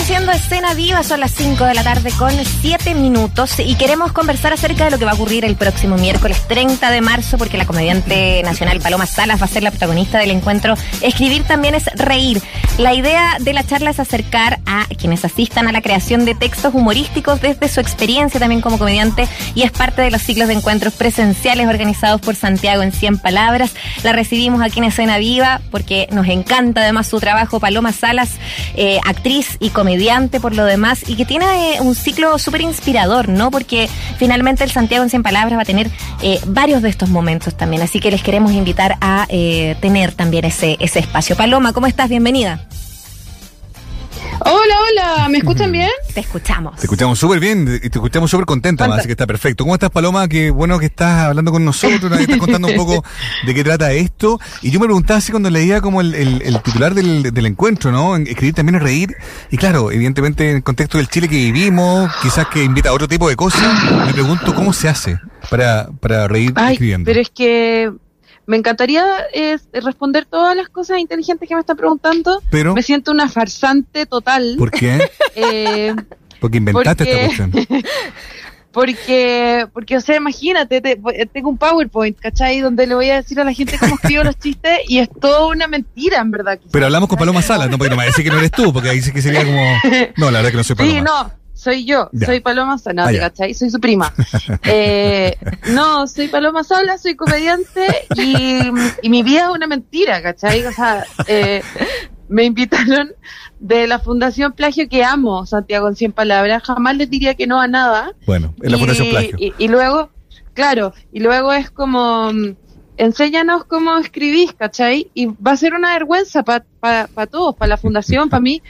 haciendo escena viva, son las 5 de la tarde con 7 minutos y queremos conversar acerca de lo que va a ocurrir el próximo miércoles 30 de marzo porque la comediante nacional Paloma Salas va a ser la protagonista del encuentro. Escribir también es reír. La idea de la charla es acercar a quienes asistan a la creación de textos humorísticos desde su experiencia también como comediante y es parte de los ciclos de encuentros presenciales organizados por Santiago en 100 palabras. La recibimos aquí en escena viva porque nos encanta además su trabajo. Paloma Salas, eh, actriz y comediante por lo demás, y que tiene eh, un ciclo súper inspirador, ¿no? Porque finalmente el Santiago en 100 Palabras va a tener eh, varios de estos momentos también, así que les queremos invitar a eh, tener también ese, ese espacio. Paloma, ¿cómo estás? Bienvenida. Hola, hola, ¿me escuchan bien? Te escuchamos. Te escuchamos súper bien y te escuchamos súper contenta, así que está perfecto. ¿Cómo estás, Paloma? Qué bueno que estás hablando con nosotros, nos estás contando un poco de qué trata esto. Y yo me preguntaba así cuando leía como el, el, el titular del, del, encuentro, ¿no? Escribir también es reír. Y claro, evidentemente en el contexto del Chile que vivimos, quizás que invita a otro tipo de cosas, me pregunto cómo se hace para, para reír Ay, escribiendo. Pero es que me encantaría eh, responder todas las cosas inteligentes que me están preguantando. Pero, me siento una farsante total. ¿Por qué? Eh, porque inventaste porque, esta cuestión. Porque, porque, o sea, imagínate, te, tengo un PowerPoint, ¿cachai? Donde le voy a decir a la gente cómo escribo los chistes y es todo una mentira, en verdad. Quizás. Pero hablamos con Paloma Salas, no, porque no me decir que no eres tú, porque ahí sí que sería como... No, la verdad que no soy Paloma. Sí, no, soy yo, Ya. soy Paloma Sala, Ah, ¿te ya. ¿cachai? Soy su prima. Eh, no, soy Paloma Sala, soy comediante y, y mi vida es una mentira, ¿cachai? O sea, eh, me invitaron de la Fundación Plagio que amo, Santiago, en 100 palabras. Jamás les diría que no a nada. Bueno, en la Y- Fundación Plagio. Y, y luego, claro, y luego es como, mm, enséñanos cómo escribís, ¿cachai? Y va a ser una vergüenza para todos, para la fundación, para mí,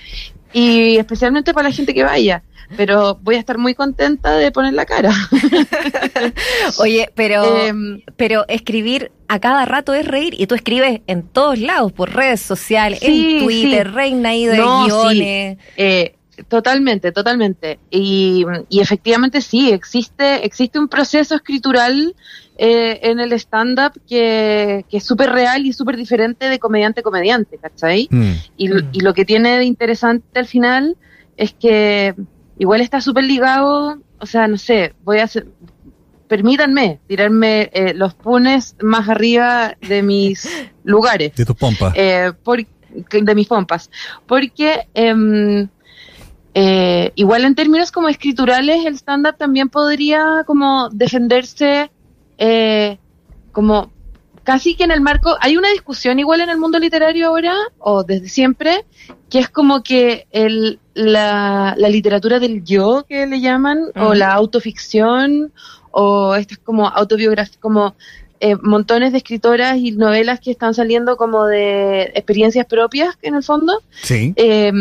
y especialmente para la gente que vaya. Pero voy a estar muy contenta de poner la cara. Oye, pero, Em, pero escribir a cada rato es reír y tú escribes en todos lados, por redes sociales, Sí, en Twitter, sí. reina ahí de No, guiones. Eh, totalmente, totalmente. Y, y efectivamente sí, existe, existe un proceso escritural eh, en el stand-up que, que es súper real y súper diferente de comediante a comediante, ¿cachai? Mm. Y, lo- y lo que tiene de interesante al final es que igual está súper ligado, o sea, no sé, voy a hacer, permítanme tirarme eh, los punes más arriba de mis lugares De tus pompas. eh, por- de mis pompas. Porque em, eh, igual en términos como escriturales, el stand-up también podría como defenderse eh, como casi que en el marco, hay una discusión igual en el mundo literario ahora, o desde siempre, que es como que el, la, la literatura del yo, que le llaman, o la autoficción, o estas como autobiografías, como eh, montones de escritoras y novelas que están saliendo como de experiencias propias, en el fondo, Sí. eh,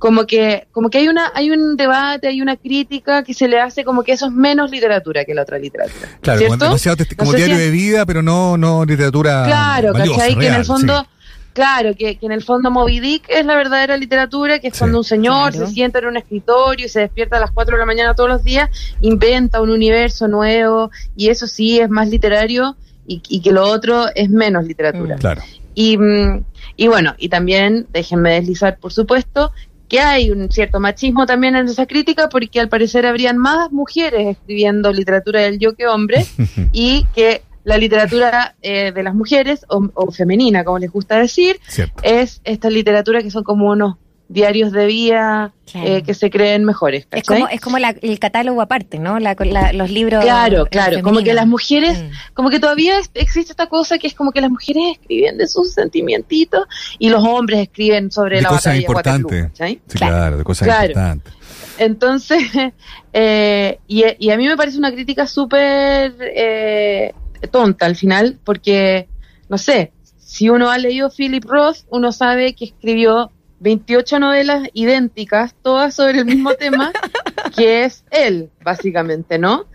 como que como que hay una hay un debate, hay una crítica que se le hace como que eso es menos literatura que la otra literatura. Claro, como, ¿cierto? demasiado como No diario si- de vida, pero no, no literatura Claro, valiosa, ¿cachai? que en el fondo, sí. claro, que, que en el fondo Moby Dick es la verdadera literatura, que es Sí. cuando un señor Claro. se sienta en un escritorio y se despierta a las 4 de la mañana todos los días, inventa un universo nuevo, y eso sí es más literario, y, y que lo otro es menos literatura. Mm. Claro. Y, mm, y bueno, y también, déjenme deslizar, por supuesto, que hay un cierto machismo también en esa crítica, porque al parecer habrían más mujeres escribiendo literatura del yo que hombres, y que la literatura eh, de las mujeres, o, o femenina, como les gusta decir, Cierto. es esta literatura que son como unos diarios de vida Claro. eh, que se creen mejores. Es como, es como la- el catálogo aparte, ¿no? La- la- los libros. Claro, eh, claro, como que las mujeres Mm. como que todavía es- existe esta cosa que es como que las mujeres escriben de sus sentimientos y los hombres escriben sobre De la cosas batalla de importantes. Claro. claro, de cosas Claro. importantes. Entonces, eh, y, y a mí me parece una crítica súper eh, tonta al final, porque, no sé, si uno ha leído Philip Roth, uno sabe que escribió 28 novelas idénticas, todas sobre el mismo tema, que es él, básicamente, ¿no?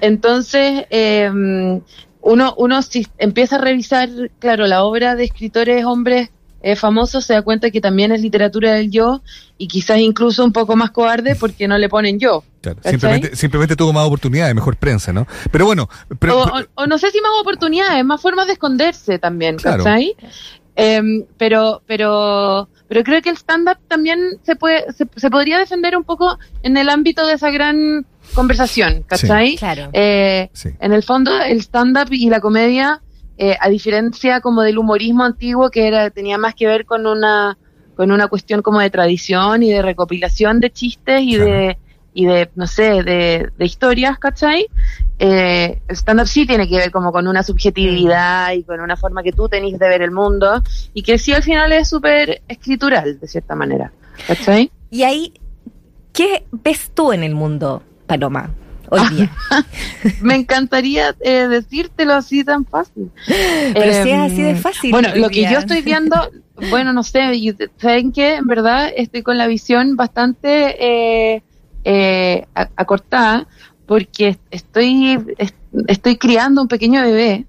Entonces, eh, uno, uno si empieza a revisar, claro, la obra de escritores hombres eh, famosos, se da cuenta que también es literatura del yo y quizás incluso un poco más cobarde porque no le ponen yo. Claro, simplemente, simplemente tuvo más oportunidades, mejor prensa, ¿no? Pero bueno, pero, o, o- o no sé si más oportunidades, más formas de esconderse también, Claro. ¿cachai? Em, pero, pero, pero creo que el stand-up también se puede, se, se, podría defender un poco en el ámbito de esa gran conversación, ¿cachai? Sí, claro. Eh, Sí. En el fondo, el stand-up y la comedia, eh, a diferencia como del humorismo antiguo, que era, tenía más que ver con una, con una cuestión como de tradición y de recopilación de chistes y Claro. de, y de, no sé, de, de historias, ¿cachai? Eh, el stand-up sí tiene que ver como con una subjetividad y con una forma que tú tenés de ver el mundo y que sí al final es súper escritural, de cierta manera, ¿cachai? Y ahí, ¿qué ves tú en el mundo, Paloma, hoy día? Me encantaría eh, decírtelo así tan fácil. Pero si es Em, así de fácil. Bueno, lo que yo estoy viendo, bueno, no sé, saben que en verdad estoy con la visión bastante eh, eh, a- acortada porque estoy est- estoy criando un pequeño bebé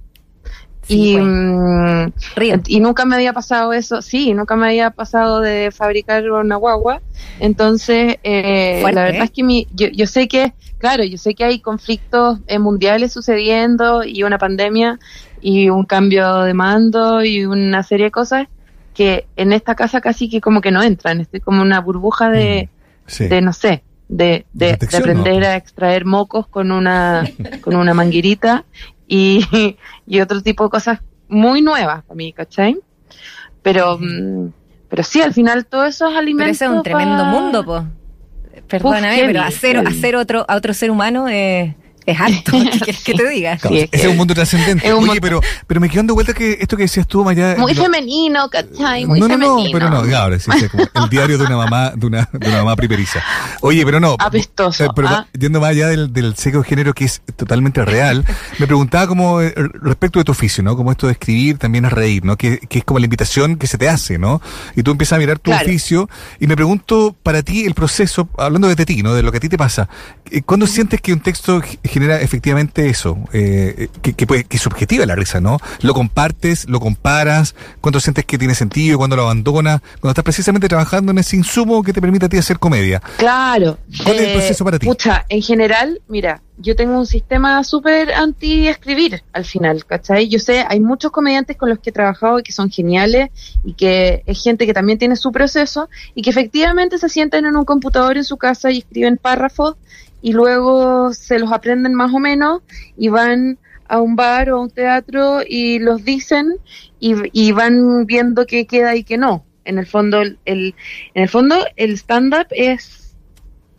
Sí, y pues. mm, y nunca me había pasado eso, sí, nunca me había pasado de fabricar una guagua. Entonces, eh, Fuerte, la verdad ¿eh? es que mi, yo, yo sé que, claro, yo sé que hay conflictos eh, mundiales sucediendo y una pandemia y un cambio de mando y una serie de cosas que en esta casa casi que como que no entran. Estoy como una burbuja de, Sí. de no sé, de, De aprender ¿no? a extraer mocos con una, con una manguerita y, y otro tipo de cosas muy nuevas para mí, ¿cachai? Pero, mm, pero sí, al final todos esos Pero alimentos. ese es un tremendo mundo, po. Perdóname, pero hacer, hacer otro, a otro ser humano es, es alto. ¿Qué quieres que te diga? Claro, Sí, es ese que- es un mundo trascendente. un Oye, mundo- pero, pero me quedo dando vuelta que esto que decías tú, Maya. Muy lo- femenino, ¿cachai? Muy no, no, femenino. no, pero no, claro, sí, sí, como el diario de una mamá, de una, de una mamá primeriza. Oye, pero no. Apestoso, eh, Pero ¿ah? yendo más allá del, del sexo género que es totalmente real, me preguntaba como eh, respecto de tu oficio, ¿no? Como esto de escribir también es reír, ¿no? Que, que es como la invitación que se te hace, ¿no? Y tú empiezas a mirar tu Claro. oficio y me pregunto para ti el proceso, hablando de ti, ¿no? De lo que a ti te pasa, eh, ¿cuándo sientes que un texto g- genera efectivamente eso? Eh, que, que, puede- que es subjetiva la risa, ¿no? ¿Lo compartes, lo comparas? ¿Cuándo sientes que tiene sentido? ¿Cuándo lo abandonas? Cuando estás precisamente trabajando en ese insumo que te permite a ti hacer comedia. Claro. ¿Cuál es el proceso para ti? En general, mira, yo tengo un sistema súper anti-escribir al final, ¿cachai? Yo sé, hay muchos comediantes con los que he trabajado y que son geniales y que es gente que también tiene su proceso y que efectivamente se sientan en un computador en su casa y escriben párrafos y luego se los aprenden más o menos y van a un bar o a un teatro y los dicen y, y van viendo qué queda y qué no. En el fondo, el, el- en el fondo, el stand-up es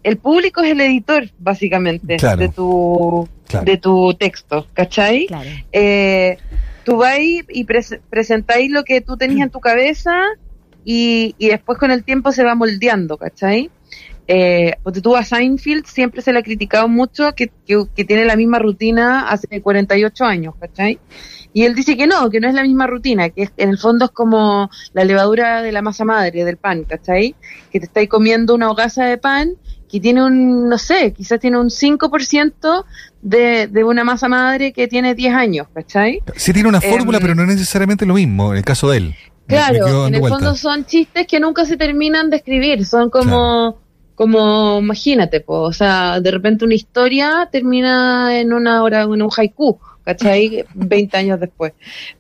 el público es el editor, básicamente, Claro. de tu Claro. de tu texto, ¿cachai? Claro. Eh, tú vas y pres- presentáis lo que tú tenías en tu cabeza y, y después con el tiempo se va moldeando, ¿cachai? Eh, porque tú a Seinfeld siempre se le ha criticado mucho que, que, que tiene la misma rutina hace 48 años, ¿cachai? Y él dice que no, que no es la misma rutina, que es- en el fondo es como la levadura de la masa madre del pan, ¿cachai? Que te estáis comiendo una hogaza de pan que tiene un, no sé, quizás tiene un 5% de, de una masa madre que tiene 10 años, ¿cachai? Sí tiene una Em, fórmula, pero no es necesariamente lo mismo en el caso de él. Claro, en el vuelta. fondo son chistes que nunca se terminan de escribir, son como, como, imagínate, po, o sea, de repente una historia termina en una hora, en un haiku, ¿cachai? 20 años después.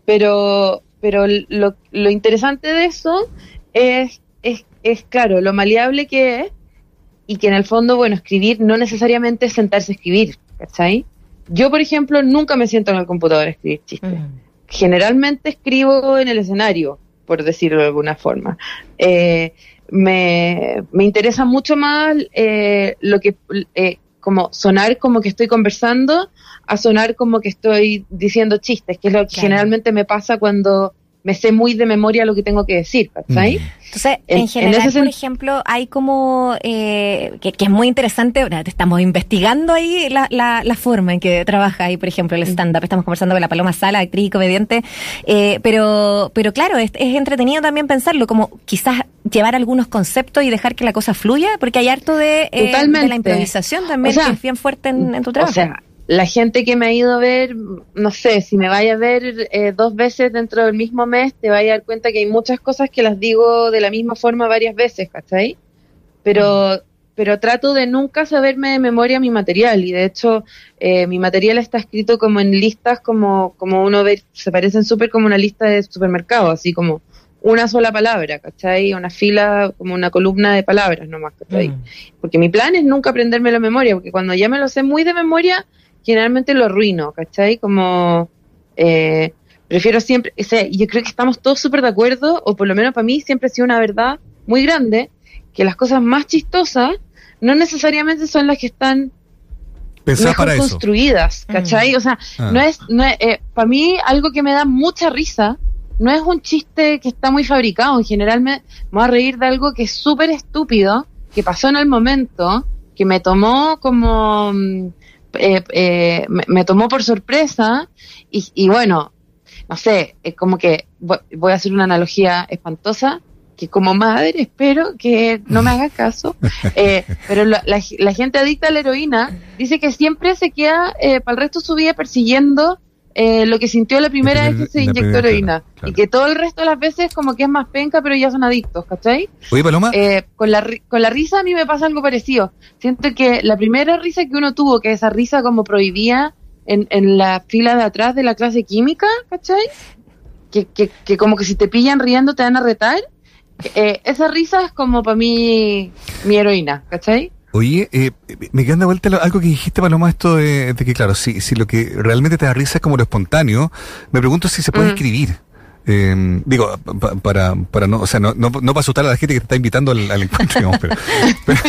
Pero, pero lo, lo interesante de eso es, es, es, claro, lo maleable que es y que en el fondo, bueno, escribir no necesariamente es sentarse a escribir, ¿cachai? Yo, por ejemplo, nunca me siento en el computador a escribir chistes Mm. generalmente escribo en el escenario, por decirlo de alguna forma. Eh, me, me interesa mucho más eh, lo que, eh, como sonar como que estoy conversando, a sonar como que estoy diciendo chistes, que es lo que Claro. generalmente me pasa cuando me sé muy de memoria lo que tengo que decir, ¿cachai? Mm. Entonces, En- en, en general, por ejemplo, hay como, eh, que, que es muy interesante, estamos investigando ahí la, la, la forma en que trabaja ahí, por ejemplo, el stand-up. Estamos conversando con la Paloma Sala, actriz y comediante, eh, pero, pero claro, es, es entretenido también pensarlo, como quizás llevar algunos conceptos y dejar que la cosa fluya, porque hay harto de, eh, de la improvisación también, O sea, que es bien fuerte en, en tu trabajo. O sea, la gente que me ha ido a ver, no sé, si me vaya a ver eh, dos veces dentro del mismo mes, te vaya a dar cuenta que hay muchas cosas que las digo de la misma forma varias veces, ¿cachai? Pero, pero trato de nunca saberme de memoria mi material y de hecho eh, mi material está escrito como en listas como, como uno ve, se parecen súper como una lista de supermercado, así como una sola palabra, ¿cachai? Una fila, como una columna de palabras nomás, ¿cachai? Mm. Porque mi plan es nunca aprenderme la memoria, porque cuando ya me lo sé muy de memoria, generalmente lo arruino, ¿cachai? Como, eh, prefiero siempre, o sea, yo creo que estamos todos súper de acuerdo, o por lo menos para mí siempre ha sido una verdad muy grande, que las cosas más chistosas no necesariamente son las que están mejor para eso. construidas, ¿cachai? Mm. O sea, Ah. no es, no es eh, para mí algo que me da mucha risa, no es un chiste que está muy fabricado, en general me, me voy a reír de algo que es súper estúpido, que pasó en el momento, que me tomó como, mm, eh, eh, me, me tomó por sorpresa, y, y bueno, no sé, es como que voy, a hacer una analogía espantosa, que como madre espero que no me haga caso, eh, pero la, la- la gente adicta a la heroína dice que siempre se queda eh, para el resto de su vida persiguiendo eh, lo que sintió la primera vez que se inyectó heroína. claro. Y que todo el resto de las veces como que es más penca, pero ya son adictos, ¿cachai? Oye, Paloma, Eh, con, la, con la risa a mí me pasa algo parecido. Siento que la primera risa que uno tuvo, que esa risa como prohibía en, en la fila de atrás de la clase química, ¿cachai? Que, que, que como que si te pillan riendo te van a retar. Eh, esa risa es como para mí mi heroína, ¿cachai? Oye, eh, me queda de vuelta algo que dijiste, Paloma, esto de, de que, claro, si, si lo que realmente te da risa es como lo espontáneo, me pregunto si se puede Mm. escribir. Eh, digo, pa- para, para no, o sea, no, no, no para asustar a la gente que te está invitando al, al encuentro, digamos, pero, pero,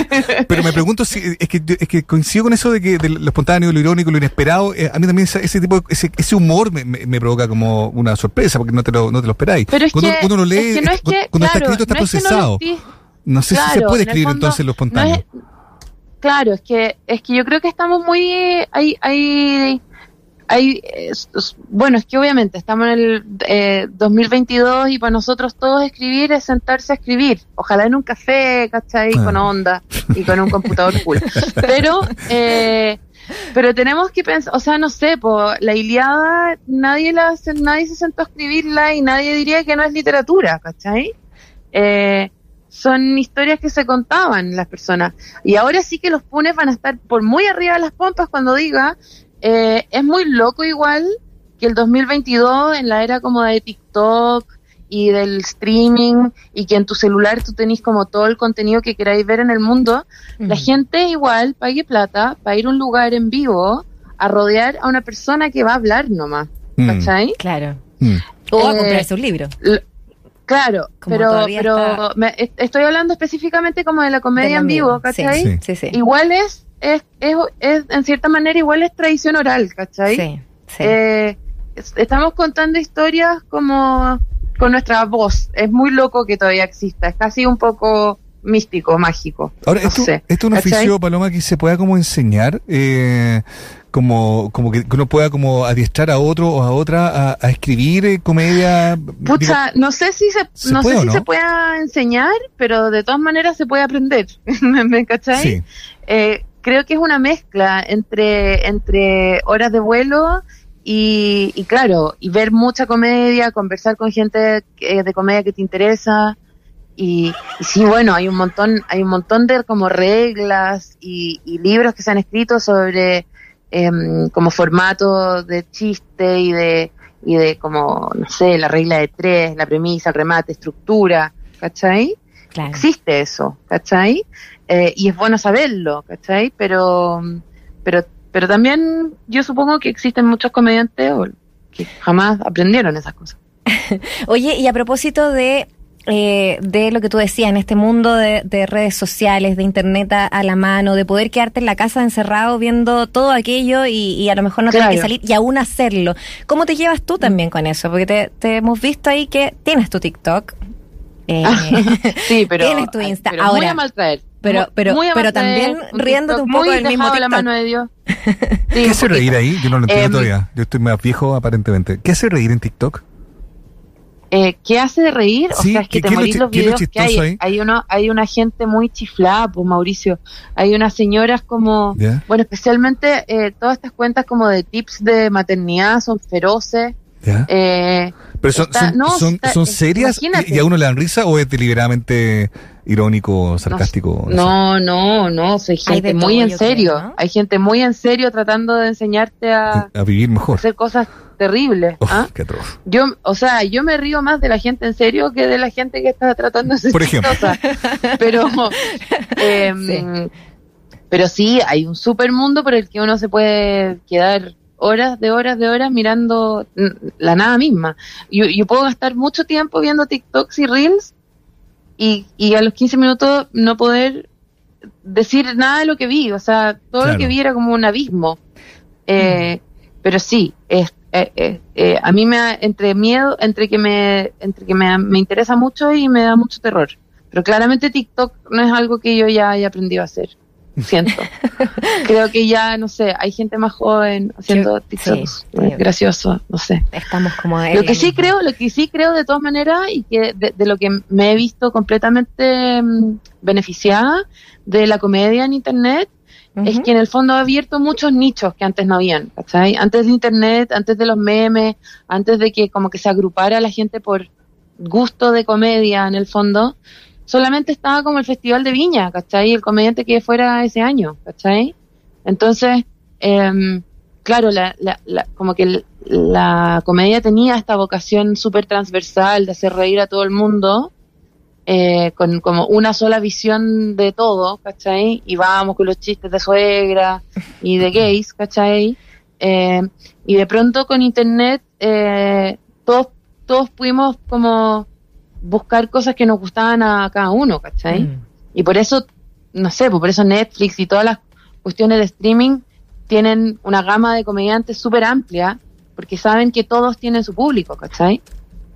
pero me pregunto si, es que, es que coincido con eso de que de lo espontáneo, lo irónico, lo inesperado, eh, a mí también ese, ese tipo, de- ese, ese humor me, me, me provoca como una sorpresa, porque no te lo, no te lo esperáis. Pero es cuando que, uno lo lee, es que no es cuando, que, cuando está claro, escrito está no es no procesado. No sé si se Claro, puede en escribir fondo, entonces lo no espontáneo. es- claro, es que es que yo creo que estamos muy hay hay hay bueno, es que obviamente estamos en el eh, 2022 y para nosotros todos escribir es sentarse a escribir, ojalá en un café, ¿cachai? Ah. Con onda y con un computador cool. Pero eh, pero tenemos que pensar, o sea, no sé, po, la Iliada nadie la nadie se sentó a escribirla y nadie diría que no es literatura, ¿cachai? Eh, son historias que se contaban las personas. Y ahora sí que los punes van a estar por muy arriba de las pompas cuando diga, eh, es muy loco igual que el 2022 en la era como de TikTok y del streaming y que en tu celular tú tenés como todo el contenido que queráis ver en el mundo, la gente igual pague plata para ir a un lugar en vivo a rodear a una persona que va a hablar nomás, Mm, ¿cachai? Claro. mm. O a Eh, comprarse un libro. Claro, Como pero, pero está- me- est- estoy hablando específicamente como de la comedia en vivo. ¿cachai? Sí. Sí, sí. Igual es, es, es, es, en cierta manera, igual es tradición oral, ¿cachai? Sí, sí. Eh, es- estamos contando historias como con nuestra voz. Es muy loco que todavía exista, es casi un poco místico, mágico. Ahora, no esto, sé, esto es un ¿cachai? oficio, Paloma, que se pueda como enseñar, eh, como, como que, uno pueda como adiestrar a otro o a otra a, a escribir eh, comedia. Pucha, no sé si se, ¿se no puede sé si no? se pueda enseñar, pero de todas maneras se puede aprender, ¿me cachai? sí. Eh, creo que es una mezcla entre, entre horas de vuelo y, y claro, y ver mucha comedia, conversar con gente que- de comedia que te interesa. Y, y sí, bueno, hay un montón, hay un montón de como reglas y, y libros que se han escrito sobre em, como formato de chiste y de, y de como, no sé, la regla de tres, la premisa, el remate, estructura, ¿cachai? claro. existe eso, ¿cachai? Eh, y es bueno saberlo, ¿cachai? Pero, pero, pero también yo supongo que existen muchos comediantes que jamás aprendieron esas cosas. Oye, y a propósito de, eh, de lo que tú decías, en este mundo de, de redes sociales, de internet a, a la mano, de poder quedarte en la casa encerrado viendo todo aquello y, y a lo mejor no tener Claro. que salir y aún hacerlo. ¿Cómo te llevas tú también con eso? Porque te, te hemos visto ahí que tienes tu TikTok. eh, Sí, pero, Tienes tu Insta. pero muy a maltraer. pero- Muy- pero- muy a pero también un riéndote TikTok un poco muy del mismo de la TikTok. mano de Dios. Sí, ¿Qué hace reír ahí? Yo no lo entiendo Em, todavía. Yo estoy más viejo aparentemente. ¿Qué hace reír en TikTok? Eh, ¿Qué hace de reír? O sea, es ¿qué- que te lo morís los lo videos que hay. ahí? Hay, uno, hay una gente muy chiflada, pues Mauricio. Hay unas señoras como, bueno, especialmente eh, todas estas cuentas como de tips de maternidad son feroces. Eh, ¿Pero son, son, serias y, a uno le dan risa o es deliberadamente irónico, sarcástico? No, no, no, hay gente muy en serio. Hay gente muy en serio tratando de enseñarte a, a vivir mejor. hacer cosas terribles. ¿ah? Yo, o sea, yo me río más de la gente en serio que de la gente que está tratando de ser Por ejemplo. Pero, em, pero sí, hay un super mundo por el que uno se puede quedar horas de horas de horas mirando la nada misma. Yo, yo puedo gastar mucho tiempo viendo TikToks y Reels y, y a los 15 minutos no poder decir nada de lo que vi. O sea, todo lo que vi era como un abismo. Eh, mm. Pero sí, es, eh, eh, eh, a mí me da entre miedo, entre que me, entre que me, me, interesa mucho y me da mucho terror. Pero claramente TikTok no es algo que yo ya haya aprendido a hacer. Siento. Creo que ya, no sé, hay gente más joven haciendo TikTok gracioso, no sé. Estamos como Lo que sí creo, lo que sí creo de todas maneras y que de, lo que me he visto completamente mm, beneficiada de la comedia en internet es que en el fondo ha abierto muchos nichos que antes no habían, ¿cachai? Antes de Internet, antes de los memes, antes de que como que se agrupara la gente por gusto de comedia en el fondo, solamente estaba como el Festival de Viña, ¿cachai? El comediante que fuera ese año, ¿cachai? Entonces, eh, claro, la, la, la, como que la comedia tenía esta vocación súper transversal de hacer reír a todo el mundo, eh, con como una sola visión de todo, ¿cachai? Y vamos con los chistes de suegra y de gays, ¿cachai? Eh, y de pronto con internet eh, todos, todos pudimos como buscar cosas que nos gustaban a cada uno, ¿cachai? Mm. Y por eso, no sé, pues por eso Netflix y todas las cuestiones de streaming tienen una gama de comediantes súper amplia, porque saben que todos tienen su público, ¿cachai?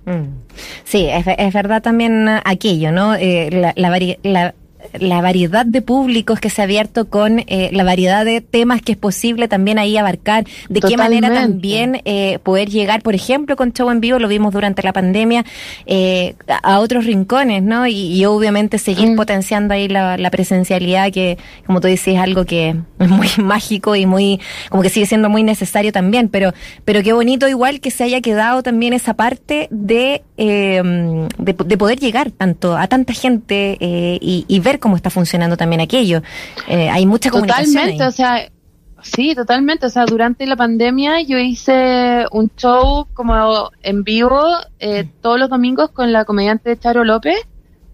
Mm. Sí, es, es, verdad también aquello, ¿no? Eh, la, la, la, la variedad de públicos que se ha abierto con eh, la variedad de temas que es posible también ahí abarcar, de qué manera también eh, poder llegar, por ejemplo, con show en vivo, lo vimos durante la pandemia, eh, a otros rincones, ¿no? Y, obviamente seguir mm. potenciando ahí la, la, presencialidad, que como tú dices, es algo que es muy mágico y muy, como que sigue siendo muy necesario también, pero, pero qué bonito igual que se haya quedado también esa parte de, de, de, poder llegar tanto a tanta gente y, y ver cómo está funcionando también aquello. Eh, hay mucha comunicación. Totalmente, o sea, sí, totalmente. O sea, durante la pandemia yo hice un show como en vivo eh, todos los domingos con la comediante Charo López,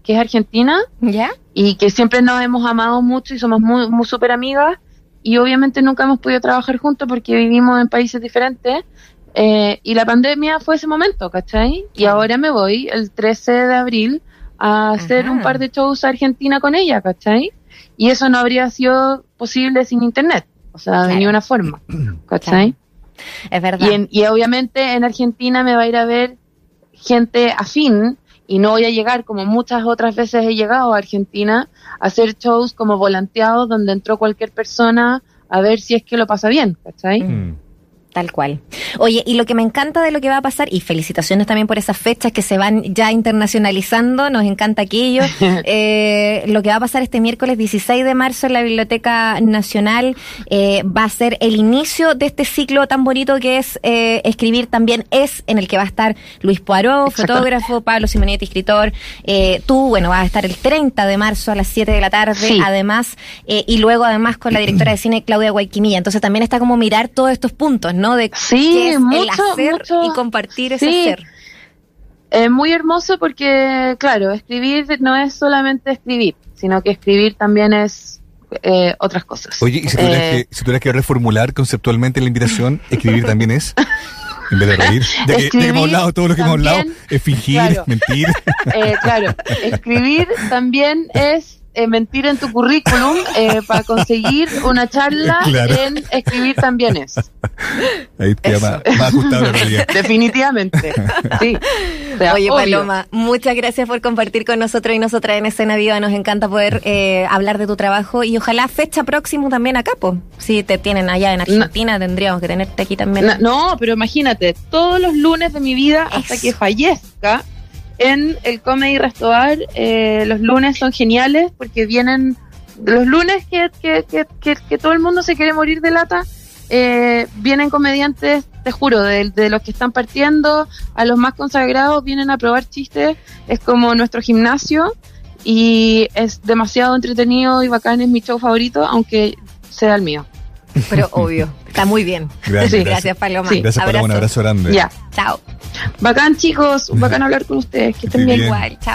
que es argentina. ¿Ya? Y que siempre nos hemos amado mucho y somos muy, muy súper amigas. Y obviamente nunca hemos podido trabajar juntos porque vivimos en países diferentes. Eh, y la pandemia fue ese momento, ¿cachai? Y ahora me voy el 13 de abril a hacer un par de shows a Argentina con ella, ¿cachai? Y eso no habría sido posible sin internet, o sea, de ninguna forma, ¿cachai? Es verdad. Y, y obviamente en Argentina me va a ir a ver gente afín y no voy a llegar como muchas otras veces he llegado a Argentina a hacer shows como volanteados donde entró cualquier persona a ver si es que lo pasa bien, ¿cachai? Mm. Tal cual. Oye, y lo que me encanta de lo que va a pasar, y felicitaciones también por esas fechas que se van ya internacionalizando, nos encanta aquello. eh, lo que va a pasar este miércoles 16 de marzo en la Biblioteca Nacional eh, va a ser el inicio de este ciclo tan bonito que es eh, Escribir también es, en el que va a estar Luis Poirot, fotógrafo, Pablo Simonetti, escritor. Tú, bueno, vas a estar el 30 de marzo a las 7 de la tarde, además, y luego además con la directora de cine Claudia Guayquimilla. Entonces también está como mirar todos estos puntos, ¿no? De sí, el hacer y compartir ese ser. Es muy hermoso porque, claro, escribir no es solamente escribir, sino que escribir también es eh, otras cosas. Oye, y si tuvieras, eh, que, si que reformular conceptualmente la invitación, escribir también es. En vez de reír, de que, hemos hablado, todo lo que hemos hablado, es fingir, mentir. Eh, claro, escribir también es eh, mentir en tu currículum eh, para conseguir una charla en escribir también es. Ahí te llama más ajustado realidad. Definitivamente. Sí. Oye, Paloma, muchas gracias por compartir con nosotros y nosotras en Escena Viva. Nos encanta poder eh, hablar de tu trabajo y ojalá fecha próximo también acá, pues. Si te tienen allá en Argentina, tendríamos que tenerte aquí también. No, pero imagínate, todos los lunes de mi vida hasta que fallezca en el Comedy Restobar. Eh, los lunes son geniales porque vienen los lunes que, que, que, que, todo el mundo se quiere morir de lata. Eh, vienen comediantes te juro, de, de los que están partiendo a los más consagrados vienen a probar chistes, es como nuestro gimnasio y es demasiado entretenido y bacán, es mi show favorito, aunque sea el mío. Pero obvio, está muy bien. Gracias, Sí. Gracias, Paloma. Sí. Gracias, Paloma. Un abrazo grande. Ya, Chao. bacán chicos, bacán hablar con ustedes, que estén bien. Igual, chao.